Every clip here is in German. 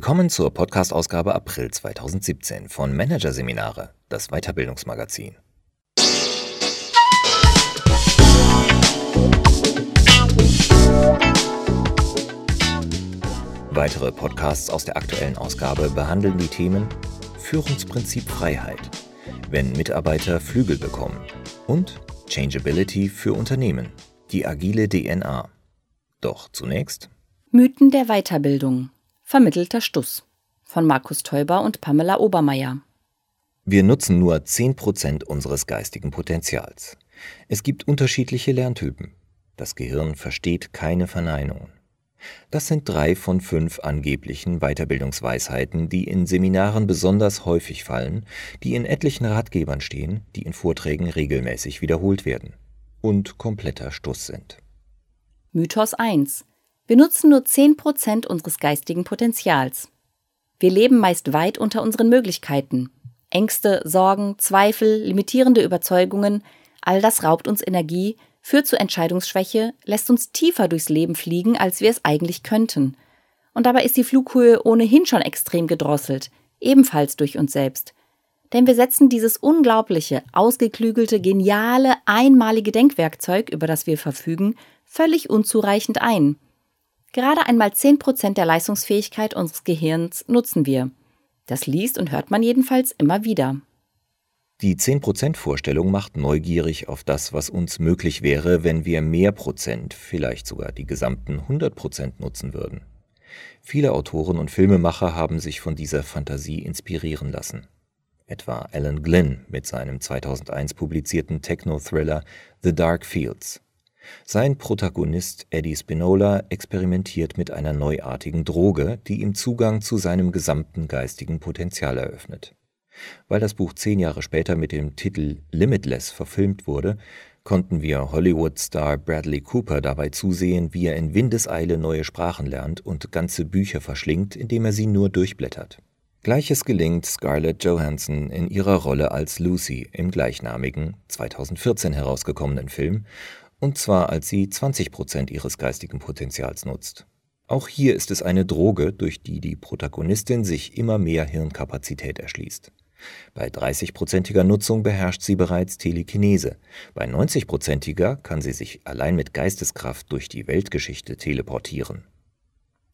Willkommen zur Podcast-Ausgabe April 2017 von Managerseminare, das Weiterbildungsmagazin. Weitere Podcasts aus der aktuellen Ausgabe behandeln die Themen Führungsprinzip Freiheit, wenn Mitarbeiter Flügel bekommen und Changeability für Unternehmen, die agile DNA. Doch zunächst Mythen der Weiterbildung Vermittelter Stuss von Markus Teuber und Pamela Obermeier. Wir nutzen nur 10% unseres geistigen Potenzials. Es gibt unterschiedliche Lerntypen. Das Gehirn versteht keine Verneinungen. Das sind drei von fünf angeblichen Weiterbildungsweisheiten, die in Seminaren besonders häufig fallen, die in etlichen Ratgebern stehen, die in Vorträgen regelmäßig wiederholt werden und kompletter Stuss sind. Mythos 1. Wir nutzen nur 10% unseres geistigen Potenzials. Wir leben meist weit unter unseren Möglichkeiten. Ängste, Sorgen, Zweifel, limitierende Überzeugungen, all das raubt uns Energie, führt zu Entscheidungsschwäche, lässt uns tiefer durchs Leben fliegen, als wir es eigentlich könnten. Und dabei ist die Flughöhe ohnehin schon extrem gedrosselt, ebenfalls durch uns selbst. Denn wir setzen dieses unglaubliche, ausgeklügelte, geniale, einmalige Denkwerkzeug, über das wir verfügen, völlig unzureichend ein. Gerade einmal 10% der Leistungsfähigkeit unseres Gehirns nutzen wir. Das liest und hört man jedenfalls immer wieder. Die 10%-Vorstellung macht neugierig auf das, was uns möglich wäre, wenn wir mehr Prozent, vielleicht sogar die gesamten 100% nutzen würden. Viele Autoren und Filmemacher haben sich von dieser Fantasie inspirieren lassen. Etwa Alan Glynn mit seinem 2001 publizierten Techno-Thriller The Dark Fields. Sein Protagonist Eddie Spinola experimentiert mit einer neuartigen Droge, die ihm Zugang zu seinem gesamten geistigen Potenzial eröffnet. Weil das Buch zehn Jahre später mit dem Titel Limitless verfilmt wurde, konnten wir Hollywood-Star Bradley Cooper dabei zusehen, wie er in Windeseile neue Sprachen lernt und ganze Bücher verschlingt, indem er sie nur durchblättert. Gleiches gelingt Scarlett Johansson in ihrer Rolle als Lucy im gleichnamigen, 2014 herausgekommenen Film und zwar als sie 20 Prozent ihres geistigen Potenzials nutzt. Auch hier ist es eine Droge, durch die die Protagonistin sich immer mehr Hirnkapazität erschließt. Bei 30-prozentiger Nutzung beherrscht sie bereits Telekinese. Bei 90-prozentiger kann sie sich allein mit Geisteskraft durch die Weltgeschichte teleportieren.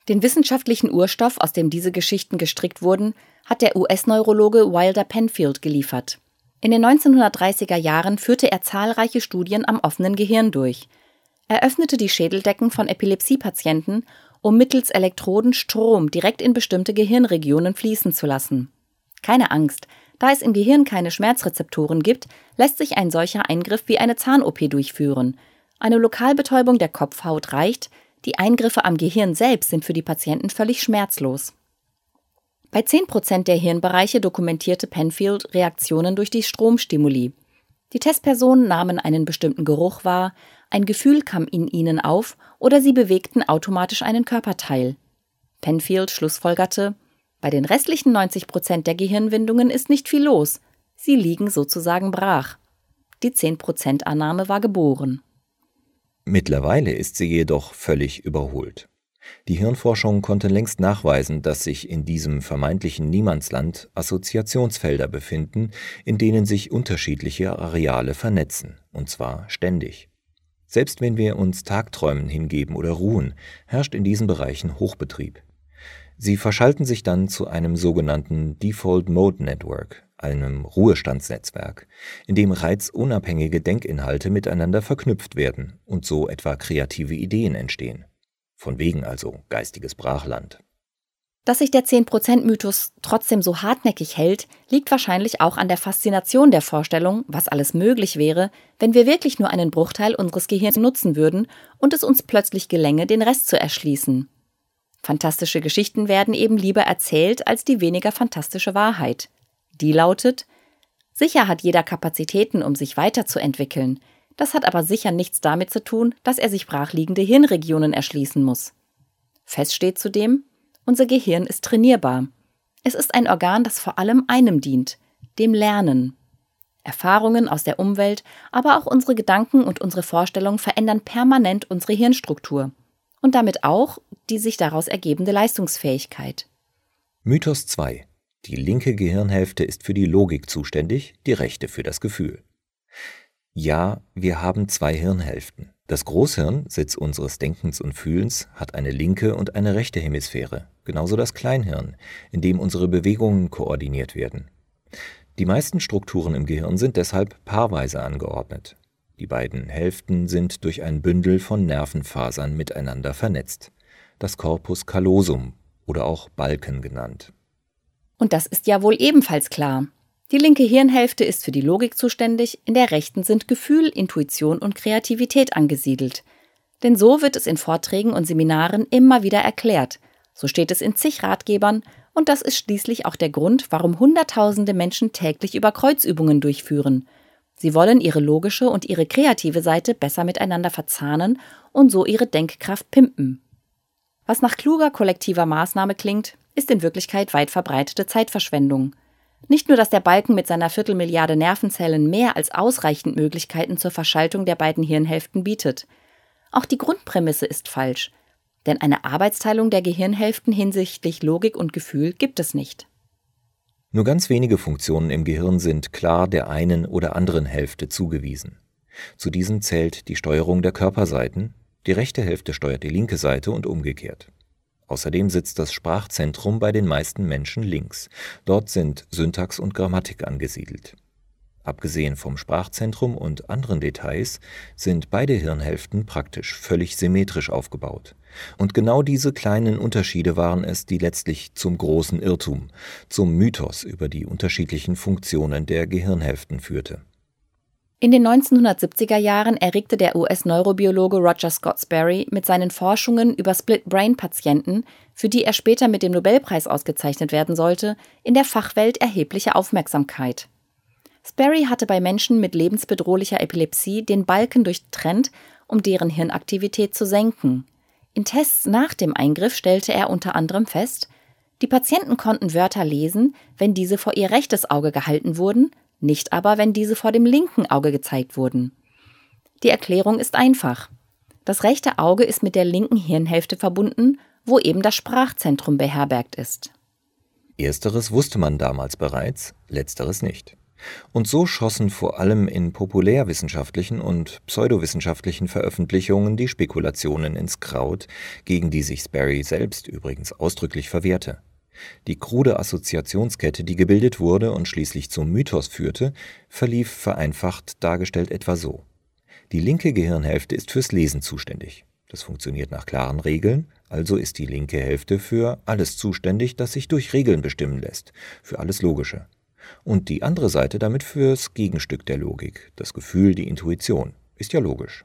Den wissenschaftlichen Urstoff, aus dem diese Geschichten gestrickt wurden, hat der US-Neurologe Wilder Penfield geliefert. In den 1930er Jahren führte er zahlreiche Studien am offenen Gehirn durch. Er öffnete die Schädeldecken von Epilepsiepatienten, um mittels Elektroden Strom direkt in bestimmte Gehirnregionen fließen zu lassen. Keine Angst, da es im Gehirn keine Schmerzrezeptoren gibt, lässt sich ein solcher Eingriff wie eine Zahn-OP durchführen. Eine Lokalbetäubung der Kopfhaut reicht, die Eingriffe am Gehirn selbst sind für die Patienten völlig schmerzlos. Bei 10 Prozent der Hirnbereiche dokumentierte Penfield Reaktionen durch die Stromstimuli. Die Testpersonen nahmen einen bestimmten Geruch wahr, ein Gefühl kam in ihnen auf oder sie bewegten automatisch einen Körperteil. Penfield schlussfolgerte, bei den restlichen 90 Prozent der Gehirnwindungen ist nicht viel los. Sie liegen sozusagen brach. Die 10 Prozent Annahme war geboren. Mittlerweile ist sie jedoch völlig überholt. Die Hirnforschung konnte längst nachweisen, dass sich in diesem vermeintlichen Niemandsland Assoziationsfelder befinden, in denen sich unterschiedliche Areale vernetzen, und zwar ständig. Selbst wenn wir uns Tagträumen hingeben oder ruhen, herrscht in diesen Bereichen Hochbetrieb. Sie verschalten sich dann zu einem sogenannten Default Mode Network, einem Ruhestandsnetzwerk, in dem reizunabhängige Denkinhalte miteinander verknüpft werden und so etwa kreative Ideen entstehen. Von wegen also geistiges Brachland. Dass sich der 10%-Mythos trotzdem so hartnäckig hält, liegt wahrscheinlich auch an der Faszination der Vorstellung, was alles möglich wäre, wenn wir wirklich nur einen Bruchteil unseres Gehirns nutzen würden und es uns plötzlich gelänge, den Rest zu erschließen. Fantastische Geschichten werden eben lieber erzählt als die weniger fantastische Wahrheit. Die lautet, sicher hat jeder Kapazitäten, um sich weiterzuentwickeln, das hat aber sicher nichts damit zu tun, dass er sich brachliegende Hirnregionen erschließen muss. Fest steht zudem, unser Gehirn ist trainierbar. Es ist ein Organ, das vor allem einem dient, dem Lernen. Erfahrungen aus der Umwelt, aber auch unsere Gedanken und unsere Vorstellungen verändern permanent unsere Hirnstruktur und damit auch die sich daraus ergebende Leistungsfähigkeit. Mythos 2. Die linke Gehirnhälfte ist für die Logik zuständig, die rechte für das Gefühl. Ja, wir haben zwei Hirnhälften. Das Großhirn, Sitz unseres Denkens und Fühlens, hat eine linke und eine rechte Hemisphäre, genauso das Kleinhirn, in dem unsere Bewegungen koordiniert werden. Die meisten Strukturen im Gehirn sind deshalb paarweise angeordnet. Die beiden Hälften sind durch ein Bündel von Nervenfasern miteinander vernetzt, das Corpus callosum oder auch Balken genannt. Und das ist ja wohl ebenfalls klar. Die linke Hirnhälfte ist für die Logik zuständig, in der rechten sind Gefühl, Intuition und Kreativität angesiedelt. Denn so wird es in Vorträgen und Seminaren immer wieder erklärt. So steht es in zig Ratgebern und das ist schließlich auch der Grund, warum Hunderttausende Menschen täglich über Kreuzübungen durchführen. Sie wollen ihre logische und ihre kreative Seite besser miteinander verzahnen und so ihre Denkkraft pimpen. Was nach kluger kollektiver Maßnahme klingt, ist in Wirklichkeit weit verbreitete Zeitverschwendung. Nicht nur, dass der Balken mit seiner Viertelmilliarde Nervenzellen mehr als ausreichend Möglichkeiten zur Verschaltung der beiden Hirnhälften bietet. Auch die Grundprämisse ist falsch, denn eine Arbeitsteilung der Gehirnhälften hinsichtlich Logik und Gefühl gibt es nicht. Nur ganz wenige Funktionen im Gehirn sind klar der einen oder anderen Hälfte zugewiesen. Zu diesen zählt die Steuerung der Körperseiten, die rechte Hälfte steuert die linke Seite und umgekehrt. Außerdem sitzt das Sprachzentrum bei den meisten Menschen links. Dort sind Syntax und Grammatik angesiedelt. Abgesehen vom Sprachzentrum und anderen Details sind beide Hirnhälften praktisch völlig symmetrisch aufgebaut. Und genau diese kleinen Unterschiede waren es, die letztlich zum großen Irrtum, zum Mythos über die unterschiedlichen Funktionen der Gehirnhälften führte. In den 1970er Jahren erregte der US-Neurobiologe Roger Scott Sperry mit seinen Forschungen über Split-Brain-Patienten, für die er später mit dem Nobelpreis ausgezeichnet werden sollte, in der Fachwelt erhebliche Aufmerksamkeit. Sperry hatte bei Menschen mit lebensbedrohlicher Epilepsie den Balken durchtrennt, um deren Hirnaktivität zu senken. In Tests nach dem Eingriff stellte er unter anderem fest, die Patienten konnten Wörter lesen, wenn diese vor ihr rechtes Auge gehalten wurden, nicht aber, wenn diese vor dem linken Auge gezeigt wurden. Die Erklärung ist einfach. Das rechte Auge ist mit der linken Hirnhälfte verbunden, wo eben das Sprachzentrum beherbergt ist. Ersteres wusste man damals bereits, letzteres nicht. Und so schossen vor allem in populärwissenschaftlichen und pseudowissenschaftlichen Veröffentlichungen die Spekulationen ins Kraut, gegen die sich Sperry selbst übrigens ausdrücklich verwehrte. Die krude Assoziationskette, die gebildet wurde und schließlich zum Mythos führte, verlief vereinfacht dargestellt etwa so. Die linke Gehirnhälfte ist fürs Lesen zuständig. Das funktioniert nach klaren Regeln, also ist die linke Hälfte für alles zuständig, das sich durch Regeln bestimmen lässt, für alles Logische. Und die andere Seite damit fürs Gegenstück der Logik, das Gefühl, die Intuition. Ist ja logisch.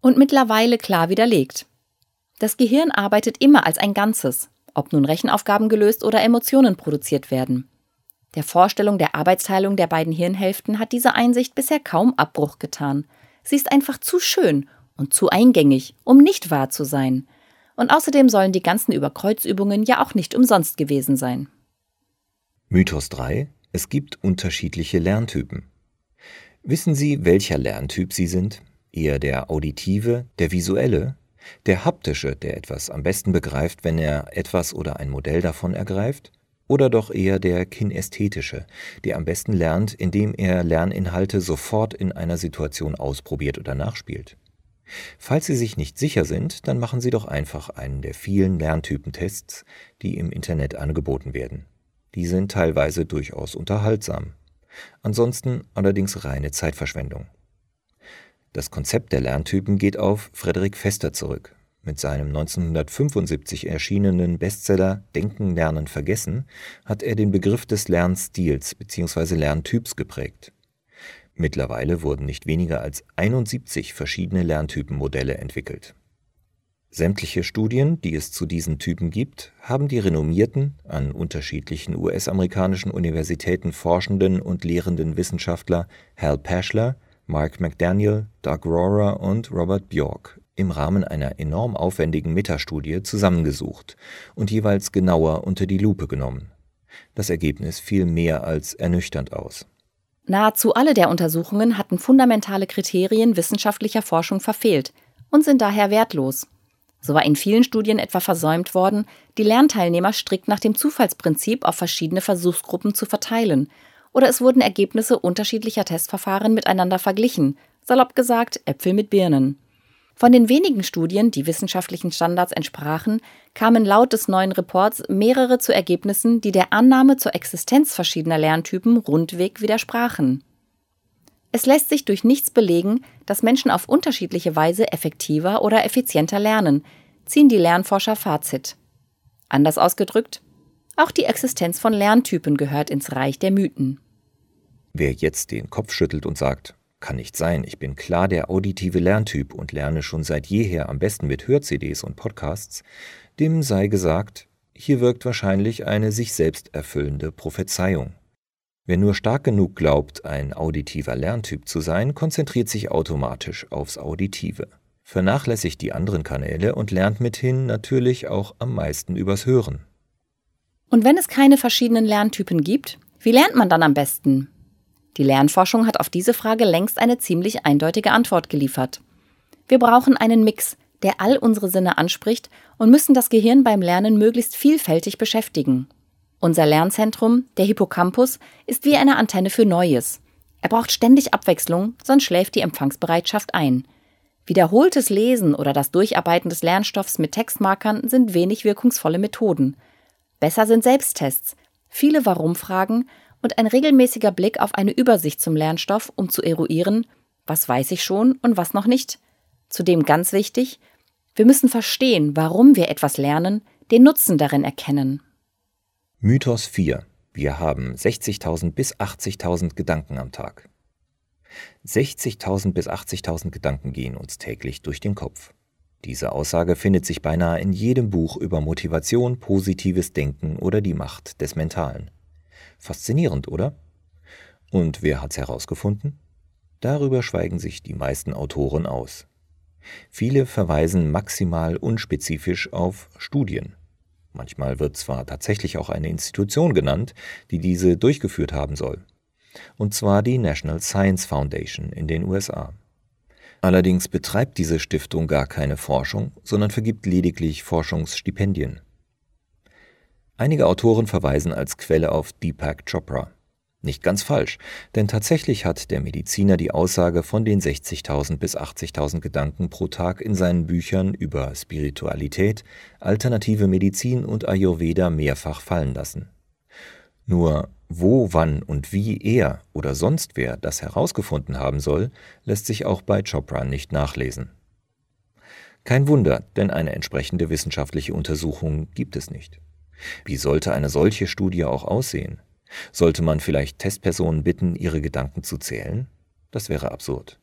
Und mittlerweile klar widerlegt. Das Gehirn arbeitet immer als ein Ganzes, ob nun Rechenaufgaben gelöst oder Emotionen produziert werden. Der Vorstellung der Arbeitsteilung der beiden Hirnhälften hat diese Einsicht bisher kaum Abbruch getan. Sie ist einfach zu schön und zu eingängig, um nicht wahr zu sein. Und außerdem sollen die ganzen Überkreuzübungen ja auch nicht umsonst gewesen sein. Mythos 3. Es gibt unterschiedliche Lerntypen. Wissen Sie, welcher Lerntyp Sie sind? Eher der auditive, der visuelle der haptische, der etwas am besten begreift, wenn er etwas oder ein Modell davon ergreift? Oder doch eher der kinästhetische, der am besten lernt, indem er Lerninhalte sofort in einer Situation ausprobiert oder nachspielt? Falls Sie sich nicht sicher sind, dann machen Sie doch einfach einen der vielen Lerntypentests, die im Internet angeboten werden. Die sind teilweise durchaus unterhaltsam. Ansonsten allerdings reine Zeitverschwendung. Das Konzept der Lerntypen geht auf Frederik Fester zurück. Mit seinem 1975 erschienenen Bestseller Denken, Lernen, Vergessen hat er den Begriff des Lernstils bzw. Lerntyps geprägt. Mittlerweile wurden nicht weniger als 71 verschiedene Lerntypenmodelle entwickelt. Sämtliche Studien, die es zu diesen Typen gibt, haben die renommierten, an unterschiedlichen US-amerikanischen Universitäten forschenden und lehrenden Wissenschaftler Hal Pashler, Mark McDaniel, Doug Rohrer und Robert Bjork im Rahmen einer enorm aufwendigen Metastudie zusammengesucht und jeweils genauer unter die Lupe genommen. Das Ergebnis fiel mehr als ernüchternd aus. Nahezu alle der Untersuchungen hatten fundamentale Kriterien wissenschaftlicher Forschung verfehlt und sind daher wertlos. So war in vielen Studien etwa versäumt worden, die Lernteilnehmer strikt nach dem Zufallsprinzip auf verschiedene Versuchsgruppen zu verteilen, oder es wurden Ergebnisse unterschiedlicher Testverfahren miteinander verglichen, salopp gesagt Äpfel mit Birnen. Von den wenigen Studien, die wissenschaftlichen Standards entsprachen, kamen laut des neuen Reports mehrere zu Ergebnissen, die der Annahme zur Existenz verschiedener Lerntypen rundweg widersprachen. Es lässt sich durch nichts belegen, dass Menschen auf unterschiedliche Weise effektiver oder effizienter lernen, ziehen die Lernforscher Fazit. Anders ausgedrückt, auch die Existenz von Lerntypen gehört ins Reich der Mythen. Wer jetzt den Kopf schüttelt und sagt, kann nicht sein, ich bin klar der auditive Lerntyp und lerne schon seit jeher am besten mit Hör-CDs und Podcasts, dem sei gesagt, hier wirkt wahrscheinlich eine sich selbst erfüllende Prophezeiung. Wer nur stark genug glaubt, ein auditiver Lerntyp zu sein, konzentriert sich automatisch aufs Auditive, vernachlässigt die anderen Kanäle und lernt mithin natürlich auch am meisten übers Hören. Und wenn es keine verschiedenen Lerntypen gibt, wie lernt man dann am besten? Die Lernforschung hat auf diese Frage längst eine ziemlich eindeutige Antwort geliefert. Wir brauchen einen Mix, der all unsere Sinne anspricht und müssen das Gehirn beim Lernen möglichst vielfältig beschäftigen. Unser Lernzentrum, der Hippocampus, ist wie eine Antenne für Neues. Er braucht ständig Abwechslung, sonst schläft die Empfangsbereitschaft ein. Wiederholtes Lesen oder das Durcharbeiten des Lernstoffs mit Textmarkern sind wenig wirkungsvolle Methoden. Besser sind Selbsttests, viele Warum-Fragen und ein regelmäßiger Blick auf eine Übersicht zum Lernstoff, um zu eruieren, was weiß ich schon und was noch nicht. Zudem ganz wichtig, wir müssen verstehen, warum wir etwas lernen, den Nutzen darin erkennen. Mythos 4. Wir haben 60.000 bis 80.000 Gedanken am Tag. 60.000 bis 80.000 Gedanken gehen uns täglich durch den Kopf. Diese Aussage findet sich beinahe in jedem Buch über Motivation, positives Denken oder die Macht des Mentalen. Faszinierend, oder? Und wer hat's herausgefunden? Darüber schweigen sich die meisten Autoren aus. Viele verweisen maximal unspezifisch auf Studien. Manchmal wird zwar tatsächlich auch eine Institution genannt, die diese durchgeführt haben soll. Und zwar die National Science Foundation in den USA. Allerdings betreibt diese Stiftung gar keine Forschung, sondern vergibt lediglich Forschungsstipendien. Einige Autoren verweisen als Quelle auf Deepak Chopra. Nicht ganz falsch, denn tatsächlich hat der Mediziner die Aussage von den 60.000 bis 80.000 Gedanken pro Tag in seinen Büchern über Spiritualität, alternative Medizin und Ayurveda mehrfach fallen lassen. Nur wo, wann und wie er oder sonst wer das herausgefunden haben soll, lässt sich auch bei Chopra nicht nachlesen. Kein Wunder, denn eine entsprechende wissenschaftliche Untersuchung gibt es nicht. Wie sollte eine solche Studie auch aussehen? Sollte man vielleicht Testpersonen bitten, ihre Gedanken zu zählen? Das wäre absurd.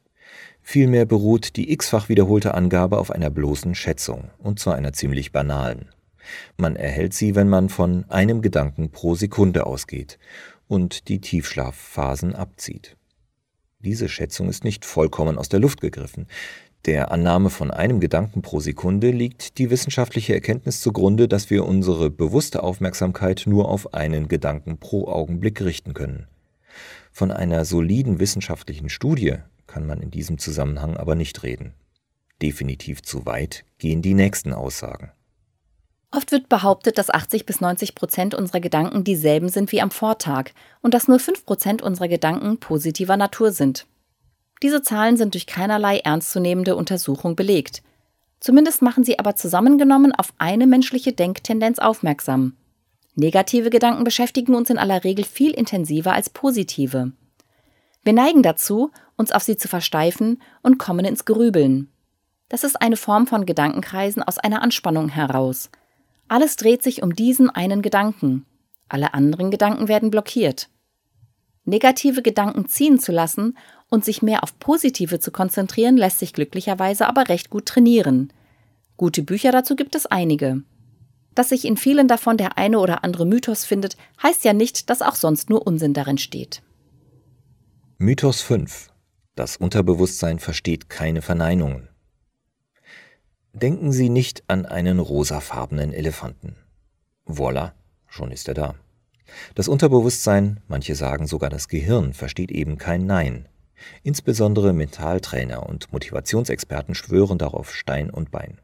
Vielmehr beruht die x-fach wiederholte Angabe auf einer bloßen Schätzung, und zwar einer ziemlich banalen. Man erhält sie, wenn man von einem Gedanken pro Sekunde ausgeht und die Tiefschlafphasen abzieht. Diese Schätzung ist nicht vollkommen aus der Luft gegriffen. Der Annahme von einem Gedanken pro Sekunde liegt die wissenschaftliche Erkenntnis zugrunde, dass wir unsere bewusste Aufmerksamkeit nur auf einen Gedanken pro Augenblick richten können. Von einer soliden wissenschaftlichen Studie kann man in diesem Zusammenhang aber nicht reden. Definitiv zu weit gehen die nächsten Aussagen. Oft wird behauptet, dass 80 bis 90 Prozent unserer Gedanken dieselben sind wie am Vortag und dass nur 5 Prozent unserer Gedanken positiver Natur sind. Diese Zahlen sind durch keinerlei ernstzunehmende Untersuchung belegt. Zumindest machen sie aber zusammengenommen auf eine menschliche Denktendenz aufmerksam. Negative Gedanken beschäftigen uns in aller Regel viel intensiver als positive. Wir neigen dazu, uns auf sie zu versteifen und kommen ins Grübeln. Das ist eine Form von Gedankenkreisen aus einer Anspannung heraus. Alles dreht sich um diesen einen Gedanken. Alle anderen Gedanken werden blockiert. Negative Gedanken ziehen zu lassen und sich mehr auf positive zu konzentrieren, lässt sich glücklicherweise aber recht gut trainieren. Gute Bücher dazu gibt es einige. Dass sich in vielen davon der eine oder andere Mythos findet, heißt ja nicht, dass auch sonst nur Unsinn darin steht. Mythos 5. Das Unterbewusstsein versteht keine Verneinungen. Denken Sie nicht an einen rosafarbenen Elefanten. Voila, schon ist er da. Das Unterbewusstsein, manche sagen sogar das Gehirn, versteht eben kein Nein. Insbesondere Mentaltrainer und Motivationsexperten schwören darauf Stein und Bein.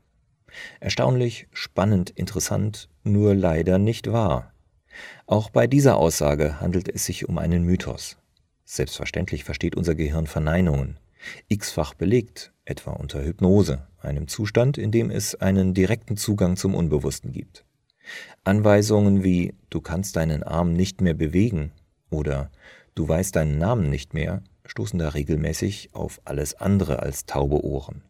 Erstaunlich, spannend, interessant, nur leider nicht wahr. Auch bei dieser Aussage handelt es sich um einen Mythos. Selbstverständlich versteht unser Gehirn Verneinungen. X-fach belegt, etwa unter Hypnose, einem Zustand, in dem es einen direkten Zugang zum Unbewussten gibt. Anweisungen wie du kannst deinen Arm nicht mehr bewegen oder du weißt deinen Namen nicht mehr stoßen da regelmäßig auf alles andere als taube Ohren.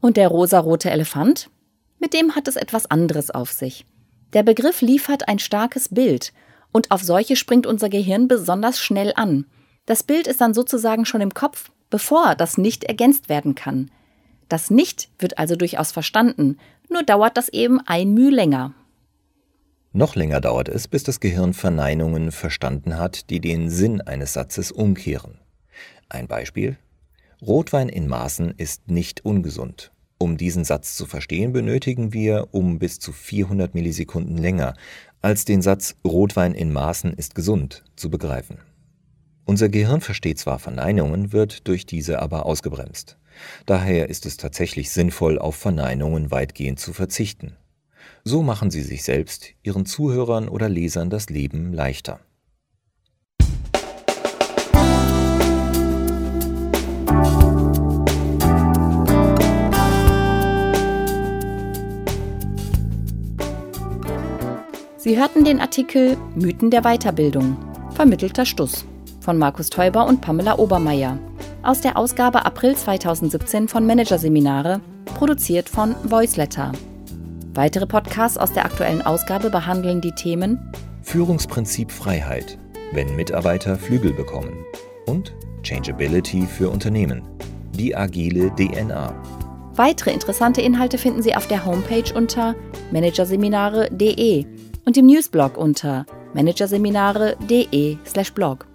Und der rosarote Elefant? Mit dem hat es etwas anderes auf sich. Der Begriff liefert ein starkes Bild, und auf solche springt unser Gehirn besonders schnell an. Das Bild ist dann sozusagen schon im Kopf, bevor das Nicht ergänzt werden kann. Das Nicht wird also durchaus verstanden, nur dauert das eben ein Mühe länger. Noch länger dauert es, bis das Gehirn Verneinungen verstanden hat, die den Sinn eines Satzes umkehren. Ein Beispiel. Rotwein in Maßen ist nicht ungesund. Um diesen Satz zu verstehen, benötigen wir um bis zu 400 Millisekunden länger, als den Satz Rotwein in Maßen ist gesund zu begreifen. Unser Gehirn versteht zwar Verneinungen, wird durch diese aber ausgebremst. Daher ist es tatsächlich sinnvoll, auf Verneinungen weitgehend zu verzichten. So machen sie sich selbst, ihren Zuhörern oder Lesern das Leben leichter. Sie hörten den Artikel Mythen der Weiterbildung, vermittelter Stuss von Markus Teuber und Pamela Obermeier aus der Ausgabe April 2017 von Managerseminare, produziert von Voiceletter. Weitere Podcasts aus der aktuellen Ausgabe behandeln die Themen Führungsprinzip Freiheit, wenn Mitarbeiter Flügel bekommen und Changeability für Unternehmen, die agile DNA. Weitere interessante Inhalte finden Sie auf der Homepage unter managerseminare.de und im Newsblog unter managerseminare.de/blog.